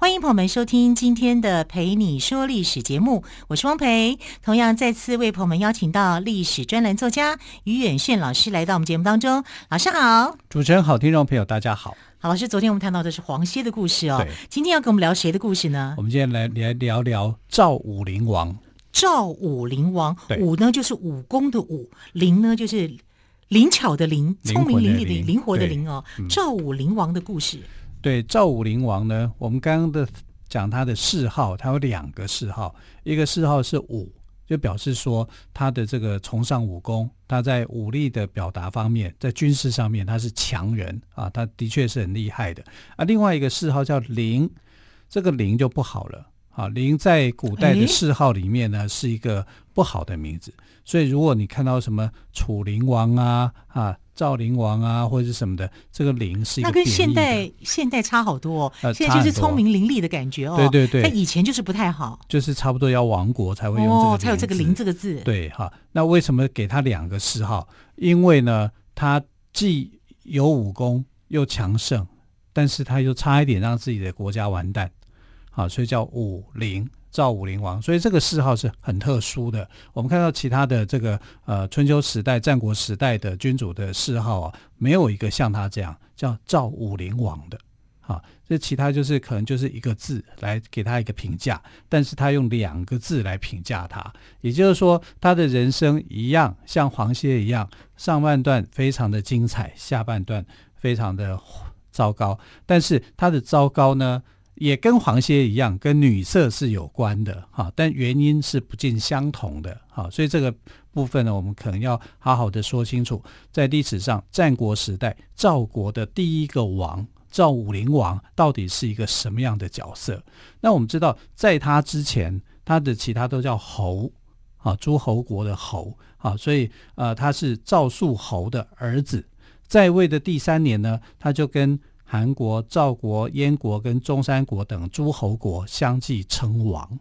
欢迎朋友们收听今天的《陪你说历史》节目，我是汪培。同样再次为朋友们邀请到历史专栏作家于远炫老师来到我们节目当中。老师好，主持人好，听众朋友大家好。好，老师，昨天我们谈到的是黄歇的故事哦。对，今天要跟我们聊谁的故事呢？我们今天来来聊聊赵武灵王。赵武灵王，武呢就是武功的武，灵呢就是灵巧的灵，聪明伶俐的灵活的灵哦。赵武灵王的故事。对，赵武灵王呢，我们刚刚的讲他的谥号，他有两个谥号，一个谥号是武，就表示说他的这个崇尚武功，他在武力的表达方面，在军事上面他是强人啊，他的确是很厉害的。啊，另外一个谥号叫灵，这个灵就不好了啊，灵在古代的谥号里面呢是一个不好的名字，所以如果你看到什么楚灵王啊啊。赵灵王啊，或者是什么的，这个灵是一个。那跟现代现代差好多哦，呃、现在就是聪明伶俐的感觉哦。对对对，他以前就是不太好，就是差不多要亡国才会用这个哦，才有这个灵这个字。对哈，那为什么给他两个谥号？因为呢，他既有武功又强盛，但是他又差一点让自己的国家完蛋，啊，所以叫武灵。赵武灵王，所以这个谥号是很特殊的。我们看到其他的这个呃春秋时代、战国时代的君主的谥号啊，没有一个像他这样叫赵武灵王的。啊，这其他就是可能就是一个字来给他一个评价，但是他用两个字来评价他，也就是说他的人生一样像黄歇一样，上半段非常的精彩，下半段非常的糟糕。但是他的糟糕呢，也跟黄歇一样，跟女色是有关的哈，但原因是不尽相同的哈，所以这个部分呢，我们可能要好好的说清楚。在历史上，战国时代赵国的第一个王赵武灵王到底是一个什么样的角色？那我们知道，在他之前，他的其他都叫侯啊，诸侯国的侯啊，所以呃，他是赵肃侯的儿子，在位的第三年呢，他就跟韩国、赵国、燕国跟中山国等诸侯国相继称王，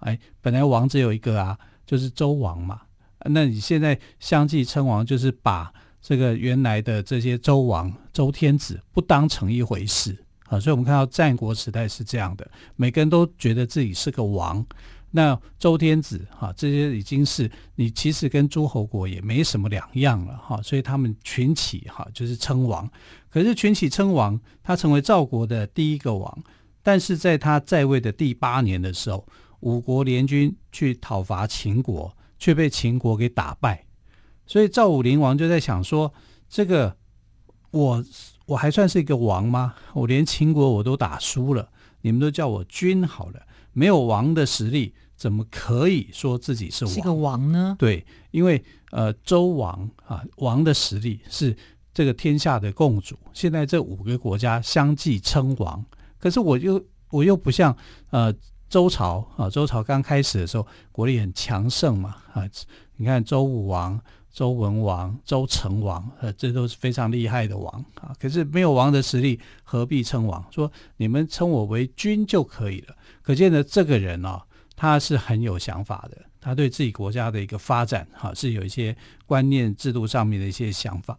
哎，本来王只有一个啊，就是周王嘛。那你现在相继称王，就是把这个原来的这些周王、周天子不当成一回事啊。所以我们看到战国时代是这样的，每个人都觉得自己是个王。那周天子哈，这些已经是你其实跟诸侯国也没什么两样了哈，所以他们群起哈，就是称王。可是群起称王，他成为赵国的第一个王，但是在他在位的第八年的时候，五国联军去讨伐秦国，却被秦国给打败。所以赵武灵王就在想说：这个我我还算是一个王吗？我连秦国我都打输了，你们都叫我君好了。没有王的实力，怎么可以说自己是王？是个王呢？对，因为呃，周王啊，王的实力是这个天下的共主。现在这五个国家相继称王，可是我又我又不像呃周朝啊，周朝刚开始的时候国力很强盛嘛啊，你看周武王。周文王、周成王，呃，这都是非常厉害的王啊。可是没有王的实力，何必称王？说你们称我为君就可以了。可见呢，这个人啊，他是很有想法的。他对自己国家的一个发展，哈、是有一些观念、制度上面的一些想法。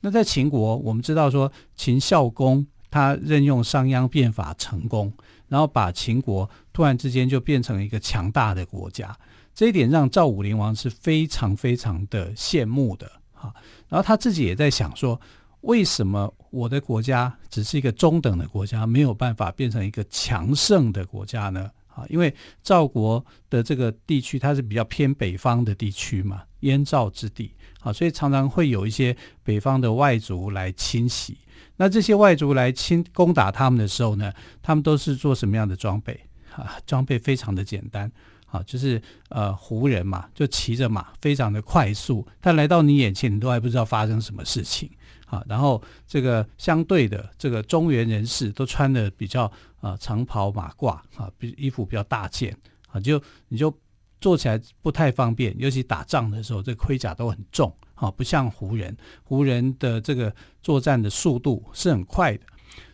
那在秦国，我们知道说，秦孝公他任用商鞅变法成功，然后把秦国突然之间就变成一个强大的国家。这一点让赵武灵王是非常非常的羡慕的哈，然后他自己也在想说，为什么我的国家只是一个中等的国家，没有办法变成一个强盛的国家呢？啊，因为赵国的这个地区它是比较偏北方的地区嘛，燕赵之地啊，所以常常会有一些北方的外族来侵袭。那这些外族来侵攻打他们的时候呢，他们都是做什么样的装备啊？装备非常的简单。啊，就是呃，胡人嘛，就骑着马，非常的快速。他来到你眼前，你都还不知道发生什么事情。啊，然后这个相对的，这个中原人士都穿的比较啊长袍马褂啊，比衣服比较大件啊，就你就做起来不太方便，尤其打仗的时候，这盔甲都很重，啊，不像胡人，胡人的这个作战的速度是很快的，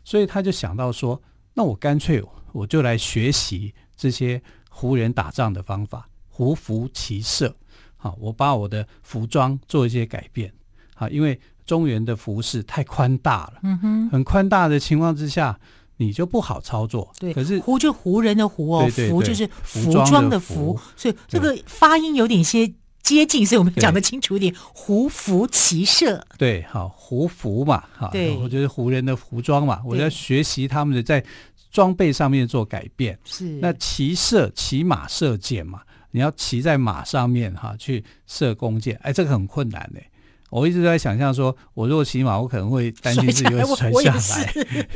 所以他就想到说，那我干脆我就来学习这些胡人打仗的方法，胡服骑射，好，我把我的服装做一些改变，啊，因为中原的服饰太宽大了，嗯哼，很宽大的情况之下。你就不好操作，对。可是胡就胡人的胡哦，对对对，服就是服装的服，所以这个发音有点些接近，所以我们讲得清楚一点。胡服骑射，对，好，胡服嘛，哈，对，我觉得胡人的服装嘛，我要学习他们的在装备上面做改变。是，那骑射骑马射箭嘛，你要骑在马上面哈去射弓箭，哎，这个很困难的。我一直在想象说，我如果骑马，我可能会担心自己会摔下来。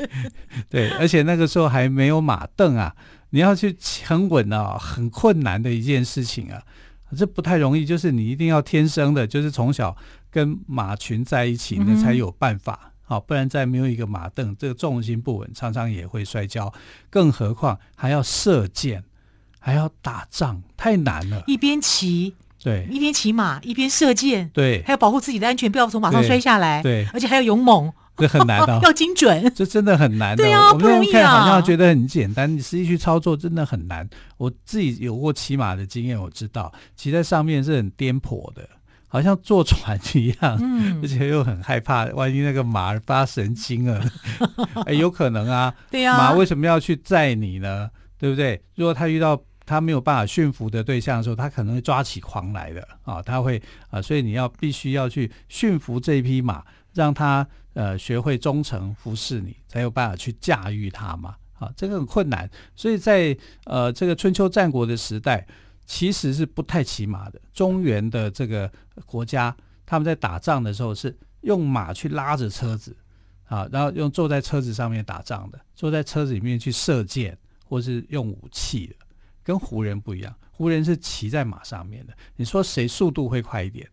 对，而且那个时候还没有马凳啊，你要去很稳啊，很困难的一件事情啊，这不太容易。就是你一定要天生的，就是从小跟马群在一起，那才有办法。好，不然再没有一个马凳，这个重心不稳，常常也会摔跤。更何况还要射箭，还要打仗，太难了。一边骑。对，一边骑马一边射箭，对，还要保护自己的安全，不要从马上摔下来，对，而且还要勇猛，这很难的，要精准，这真的很难的。对啊，不容易啊。好像觉得很简单，你实际去操作真的很难。我自己有过骑马的经验，我知道骑在上面是很颠簸的，好像坐船一样，嗯，而且又很害怕，万一那个马发神经了，哎，有可能啊。对呀，马为什么要去载你呢？对不对？如果他遇到他没有办法驯服的对象的时候，他可能会抓起狂来的啊！他会啊，所以你要必须要去驯服这一匹马，让他呃学会忠诚服侍你，才有办法去驾驭它嘛！啊，这个很困难。所以在呃这个春秋战国的时代，其实是不太骑马的。中原的这个国家，他们在打仗的时候是用马去拉着车子啊，然后用坐在车子上面打仗的，坐在车子里面去射箭或是用武器的。跟胡人不一样，胡人是骑在马上面的。你说谁速度会快一点？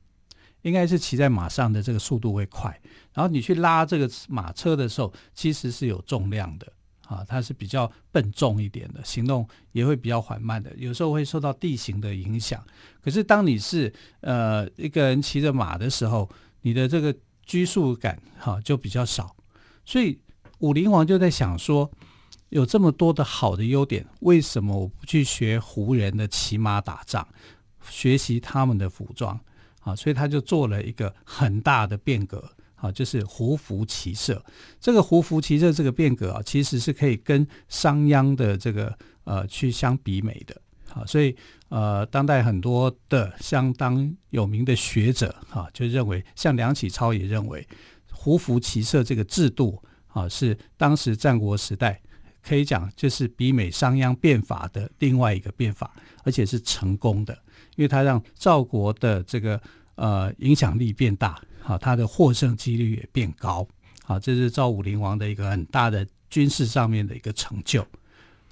应该是骑在马上的这个速度会快。然后你去拉这个马车的时候，其实是有重量的啊，它是比较笨重一点的，行动也会比较缓慢的。有时候会受到地形的影响。可是当你是呃一个人骑着马的时候，你的这个拘束感哈、就比较少。所以武灵王就在想说。有这么多的好的优点，为什么我不去学胡人的骑马打仗，学习他们的服装？啊，所以他就做了一个很大的变革，啊，就是胡服骑射。这个胡服骑射这个变革啊，其实是可以跟商鞅的这个呃去相比美的。啊，所以呃，当代很多的相当有名的学者啊，就认为，像梁启超也认为，胡服骑射这个制度啊，是当时战国时代。可以讲，就是比美商鞅变法的另外一个变法，而且是成功的，因为它让赵国的这个呃影响力变大，好，他的获胜几率也变高，好，这是赵武灵王的一个很大的军事上面的一个成就，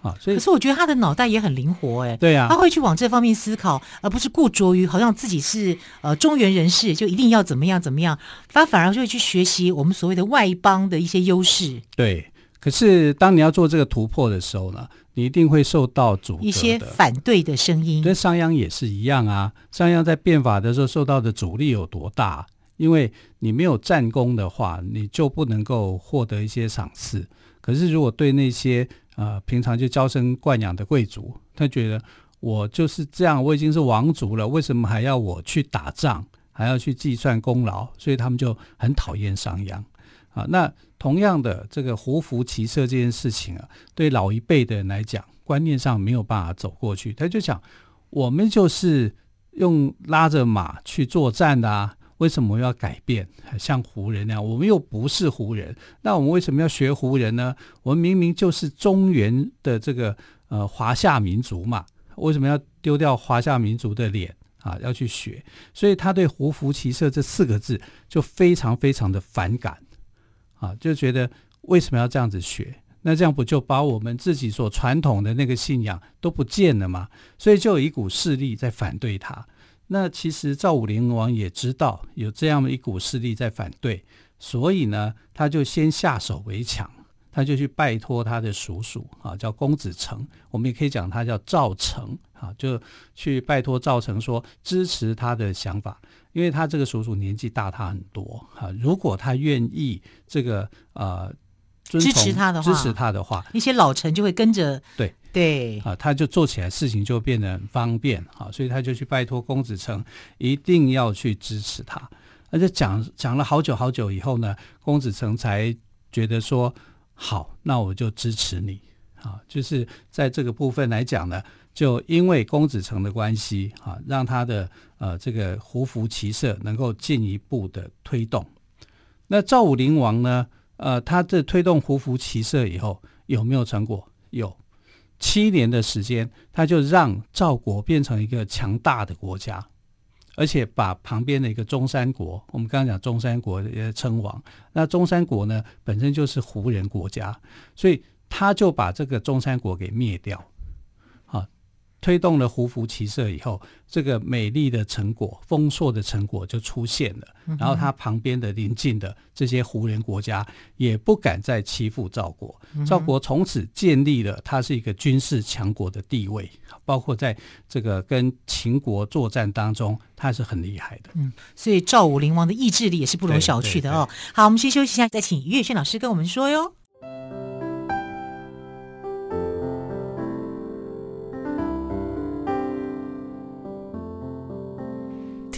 啊，所以可是我觉得他的脑袋也很灵活，哎，对呀，他会去往这方面思考，而不是固着于好像自己是呃中原人士就一定要怎么样怎么样，他反而就会去学习我们所谓的外邦的一些优势，对。可是，当你要做这个突破的时候呢，你一定会受到阻一些反对的声音。跟商鞅也是一样啊，商鞅在变法的时候受到的阻力有多大？因为你没有战功的话，你就不能够获得一些赏赐。可是，如果对那些呃平常就娇生惯养的贵族，他觉得我就是这样，我已经是王族了，为什么还要我去打仗，还要去计算功劳？所以他们就很讨厌商鞅。啊，那同样的这个胡服骑射这件事情啊，对老一辈的人来讲，观念上没有办法走过去。他就想，我们就是用拉着马去作战的啊，为什么要改变？像胡人那样，我们又不是胡人，那我们为什么要学胡人呢？我们明明就是中原的这个呃华夏民族嘛，为什么要丢掉华夏民族的脸啊？要去学？所以他对胡服骑射这四个字就非常非常的反感。啊，就觉得为什么要这样子学？那这样不就把我们自己所传统的那个信仰都不见了吗？所以就有一股势力在反对他。那其实赵武灵王也知道有这样的一股势力在反对，所以呢，他就先下手为强。他就去拜托他的叔叔啊，叫公子成，我们也可以讲他叫赵成啊，就去拜托赵成说支持他的想法，因为他这个叔叔年纪大他很多啊，如果他愿意这个呃支持他的话，支持他的话，一些老臣就会跟着对对啊，他就做起来事情就变得很方便啊，所以他就去拜托公子成一定要去支持他。而且讲讲了好久好久以后呢，公子成才觉得说好，那我就支持你啊。就是在这个部分来讲呢，就因为公子成的关系啊，让他的呃这个胡服骑射能够进一步的推动。那赵武灵王呢，呃，他这推动胡服骑射以后有没有成果？有，七年的时间，他就让赵国变成一个强大的国家。而且把旁边的一个中山国，我们刚刚讲中山国也称王，那中山国呢本身就是胡人国家，所以他就把这个中山国给灭掉。推动了胡服骑射以后，这个美丽的成果、丰硕的成果就出现了。然后他旁边的邻近的这些胡人国家也不敢再欺负赵国，赵国从此建立了他是一个军事强国的地位，包括在这个跟秦国作战当中，他是很厉害的。嗯，所以赵武灵王的意志力也是不容小觑的哦。好，我们先休息一下，再请于远炫老师跟我们说哟。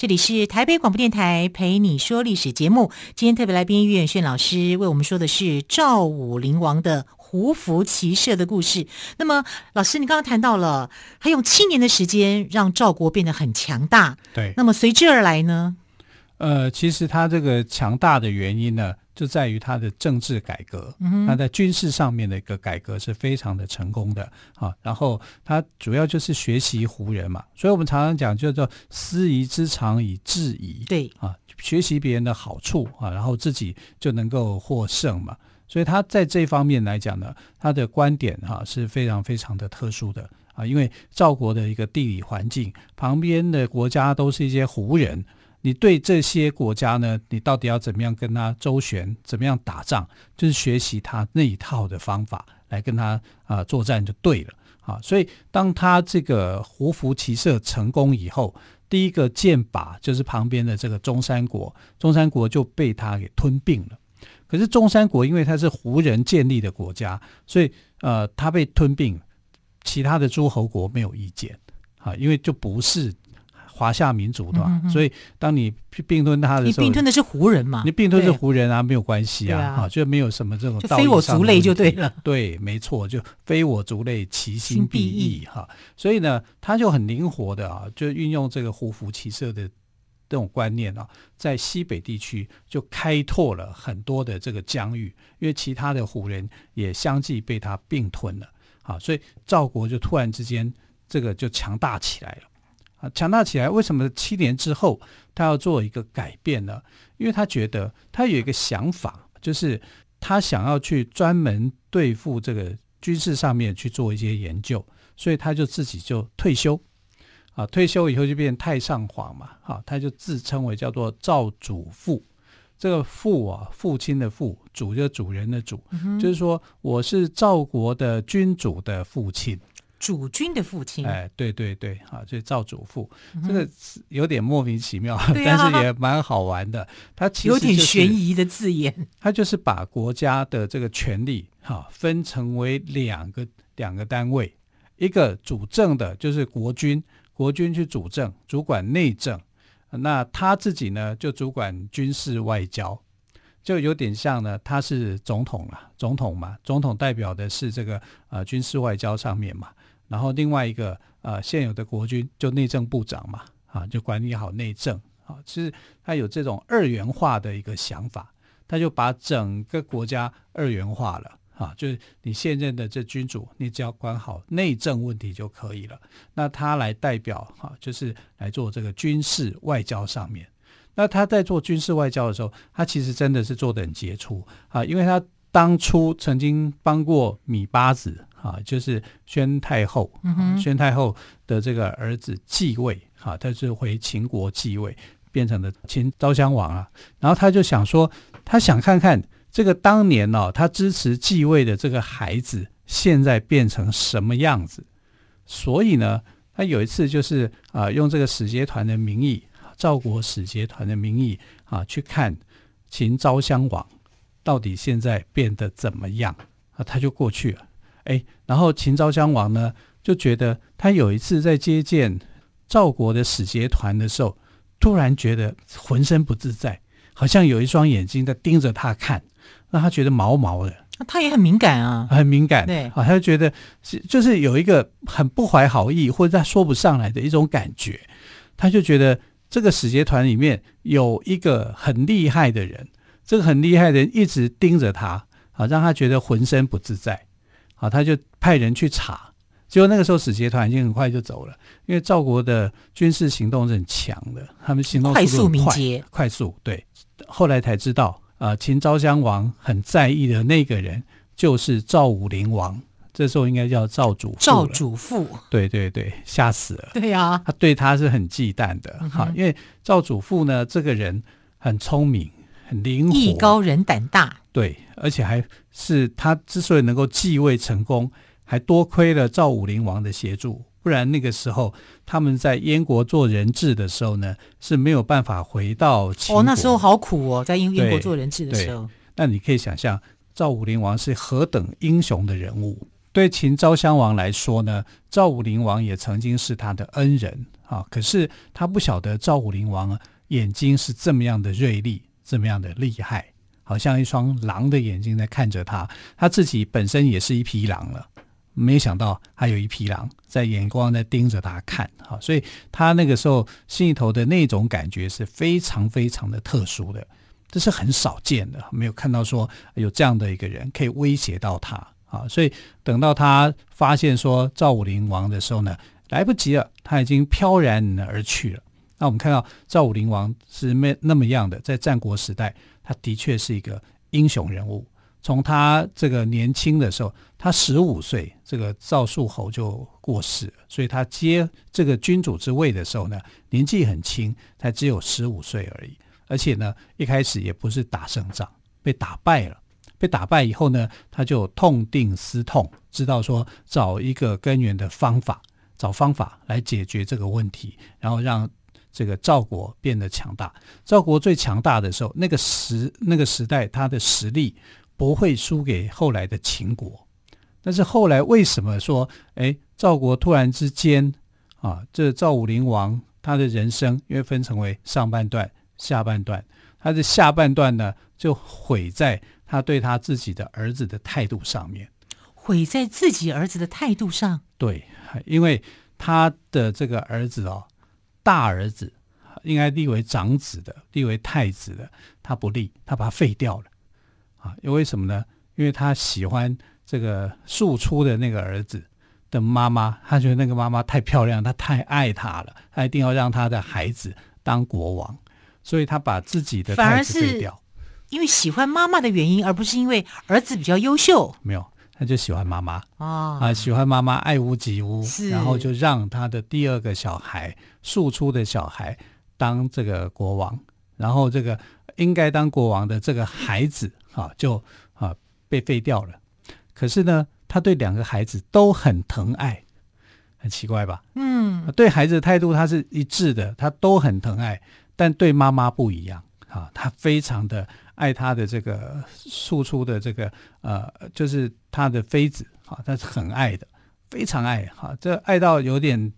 这里是台北广播电台陪你说历史节目。今天特别来宾岳远炫老师为我们说的是赵武灵王的胡服骑射的故事。那么，老师，你刚刚谈到了，他用七年的时间让赵国变得很强大。对。那么随之而来呢？呃，其实他这个强大的原因呢，就在于他的政治改革，嗯，他在军事上面的一个改革是非常的成功的啊。然后他主要就是学习胡人嘛，所以我们常常讲叫做师夷之长以制夷，对啊，学习别人的好处啊，然后自己就能够获胜嘛。所以他在这方面来讲呢，他的观点哈是非常非常的特殊的啊，因为赵国的一个地理环境，旁边的国家都是一些胡人。你对这些国家呢，你到底要怎么样跟他周旋，怎么样打仗，就是学习他那一套的方法来跟他啊、作战就对了啊。所以当他这个胡服骑射成功以后，第一个箭靶就是旁边的这个中山国，中山国就被他给吞并了。可是中山国因为他是胡人建立的国家，所以呃他被吞并，其他的诸侯国没有意见啊，因为就不是。华夏民族的嘛，所以当你并吞他的时候，你并吞的是胡人嘛？你并吞是胡人啊，没有关系啊，啊，就没有什么这种道非我族类就对了。对，没错，就非我族类，其心必异哈。所以呢，他就很灵活的啊，就运用这个胡服骑射的这种观念啊，在西北地区就开拓了很多的这个疆域，因为其他的胡人也相继被他并吞了啊，所以赵国就突然之间这个就强大起来了。啊，强大起来，为什么七年之后他要做一个改变呢？因为他觉得他有一个想法，就是他想要去专门对付这个军事上面去做一些研究，所以他就自己就退休。啊，退休以后就变太上皇嘛，啊，他就自称为叫做赵祖父。这个父啊，父亲的父，主就是主人的主，嗯，就是说我是赵国的君主的父亲。主君的父亲，哎，对对对，啊，就是赵主父，嗯，这个有点莫名其妙，但是也蛮好玩的。他其实，就是，有点悬疑的字眼，他就是把国家的这个权力哈分成为两个两个单位，一个主政的就是国君，国君去主政，主管内政，那他自己呢就主管军事外交。就有点像呢，他是总统了，总统嘛，总统代表的是这个呃军事外交上面嘛，然后另外一个呃现有的国军就内政部长嘛，啊，就管理好内政啊，其实他有这种二元化的一个想法，他就把整个国家二元化了啊，就是你现任的这君主，你只要管好内政问题就可以了，那他来代表哈，就是来做这个军事外交上面。那他在做军事外交的时候，他其实真的是做得很杰出啊，因为他当初曾经帮过米八子啊，就是宣太后，嗯，宣太后的这个儿子继位啊，他是回秦国继位，变成了秦昭襄王啊。然后他就想说，他想看看这个当年哦，他支持继位的这个孩子现在变成什么样子。所以呢，他有一次就是啊，用这个使节团的名义。赵国使节团的名义啊，去看秦昭襄王到底现在变得怎么样啊？他就过去了，哎，然后秦昭襄王呢就觉得他有一次在接见赵国的使节团的时候，突然觉得浑身不自在，好像有一双眼睛在盯着他看，让他觉得毛毛的。他也很敏感啊，很敏感，对，啊，他就觉得是就是有一个很不怀好意或者他说不上来的一种感觉，他就觉得。这个使节团里面有一个很厉害的人，这个很厉害的人一直盯着他，啊，让他觉得浑身不自在，啊，他就派人去查，结果那个时候使节团已经很快就走了，因为赵国的军事行动是很强的，他们行动速度很快，快速敏捷，快速，对，后来才知道，啊，秦昭襄王很在意的那个人就是赵武灵王。这时候应该叫赵主赵主父，对对对，吓死了。对呀、啊，他对他是很忌惮的，哈、嗯，因为赵主父呢，这个人很聪明，很灵活，艺高人胆大，对，而且还是他之所以能够继位成功，还多亏了赵武灵王的协助，不然那个时候他们在燕国做人质的时候呢，是没有办法回到秦国。哦，那时候好苦哦，在燕燕国做人质的时候。那你可以想象赵武灵王是何等英雄的人物。对秦昭襄王来说呢，赵武灵王也曾经是他的恩人啊。可是他不晓得赵武灵王眼睛是这么样的锐利，这么样的厉害，好像一双狼的眼睛在看着他。他自己本身也是一匹狼了，没想到还有一匹狼在眼光在盯着他看啊。所以他那个时候心里头的那种感觉是非常非常的特殊的，这是很少见的，没有看到说有这样的一个人可以威胁到他。啊，所以等到他发现说赵武灵王的时候呢，来不及了，他已经飘然而去了。那我们看到赵武灵王是那那么样的，在战国时代，他的确是一个英雄人物。从他这个年轻的时候，他十五岁，这个赵肃侯就过世了，所以他接这个君主之位的时候呢，年纪很轻，才只有十五岁而已。而且呢，一开始也不是打胜仗，被打败了。被打败以后呢，他就痛定思痛，知道说找一个根源的方法，找方法来解决这个问题，然后让这个赵国变得强大。赵国最强大的时候，那个时那个时代，他的实力不会输给后来的秦国。但是后来为什么说，哎，赵国突然之间啊，这赵武灵王他的人生因为分成为上半段、下半段，他的下半段呢就毁在。他对他自己的儿子的态度上面，毁在自己儿子的态度上。对，因为他的这个儿子哦，大儿子应该立为长子的，立为太子的，他不立，他把他废掉了。啊，因为什么呢？因为他喜欢这个庶出的那个儿子的妈妈，他觉得那个妈妈太漂亮，他太爱她了，他一定要让他的孩子当国王，所以他把自己的太子废掉。因为喜欢妈妈的原因，而不是因为儿子比较优秀。没有，他就喜欢妈妈、哦、啊，喜欢妈妈爱屋及乌，然后就让他的第二个小孩庶出的小孩当这个国王，然后这个应该当国王的这个孩子啊，就啊被废掉了。可是呢，他对两个孩子都很疼爱，很奇怪吧？嗯，对孩子的态度他是一致的，他都很疼爱，但对妈妈不一样啊，他非常的。爱他的这个庶出的这个呃，就是他的妃子哈，他是很爱的，非常爱哈，这爱到有点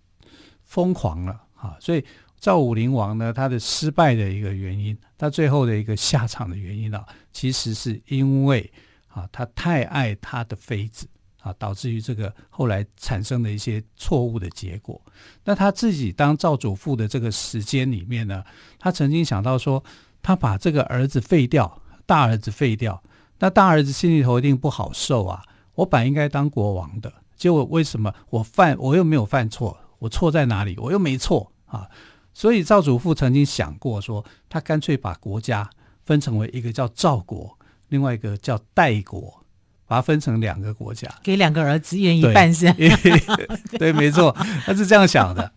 疯狂了哈。所以赵武灵王呢，他的失败的一个原因，他最后的一个下场的原因啊，其实是因为啊，他太爱他的妃子啊，导致于这个后来产生的一些错误的结果。那他自己当赵主父的这个时间里面呢，他曾经想到说，他把这个儿子废掉，大儿子废掉，那大儿子心里头一定不好受啊。我本应该当国王的，结果为什么我犯，我又没有犯错，我错在哪里？我又没错啊。所以赵主父曾经想过说，他干脆把国家分成为一个叫赵国，另外一个叫代国，把它分成两个国家，给两个儿子一人一半是？对，没错，他是这样想的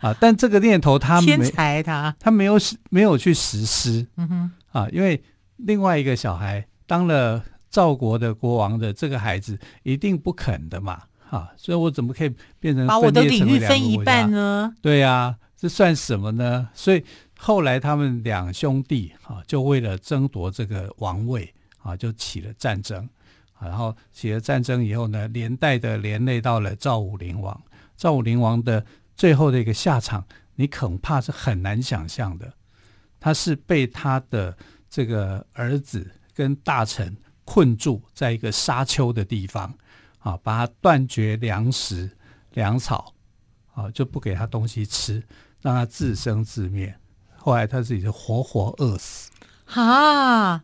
啊。但这个念头他没天才他他没有没有去实施，嗯哼啊，因为另外一个小孩当了赵国的国王的这个孩子一定不肯的嘛，啊，所以我怎么可以变成把我的领域分一半呢？对呀、啊。这算什么呢？所以后来他们两兄弟啊，就为了争夺这个王位啊，就起了战争。然后起了战争以后呢，连带的连累到了赵武灵王。赵武灵王的最后的一个下场，你恐怕是很难想象的。他是被他的这个儿子跟大臣困住在一个沙丘的地方啊，把他断绝粮食粮草啊，就不给他东西吃。让他自生自灭，后来他自己就活活饿死。啊，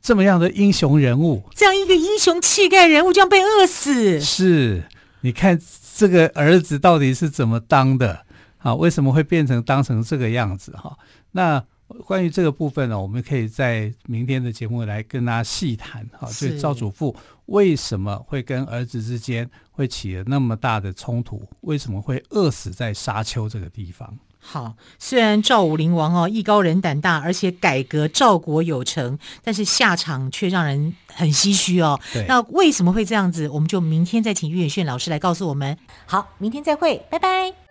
这么样的英雄人物，这样一个英雄气概人物，这样被饿死。是，你看这个儿子到底是怎么当的？啊，为什么会变成当成这个样子？哈，那。关于这个部分呢，我们可以在明天的节目来跟大家细谈哈。所以赵祖父为什么会跟儿子之间会起了那么大的冲突？为什么会饿死在沙丘这个地方？好，虽然赵武灵王哦艺高人胆大，而且改革赵国有成，但是下场却让人很唏嘘哦。那为什么会这样子？我们就明天再请岳远炫老师来告诉我们。好，明天再会，拜拜。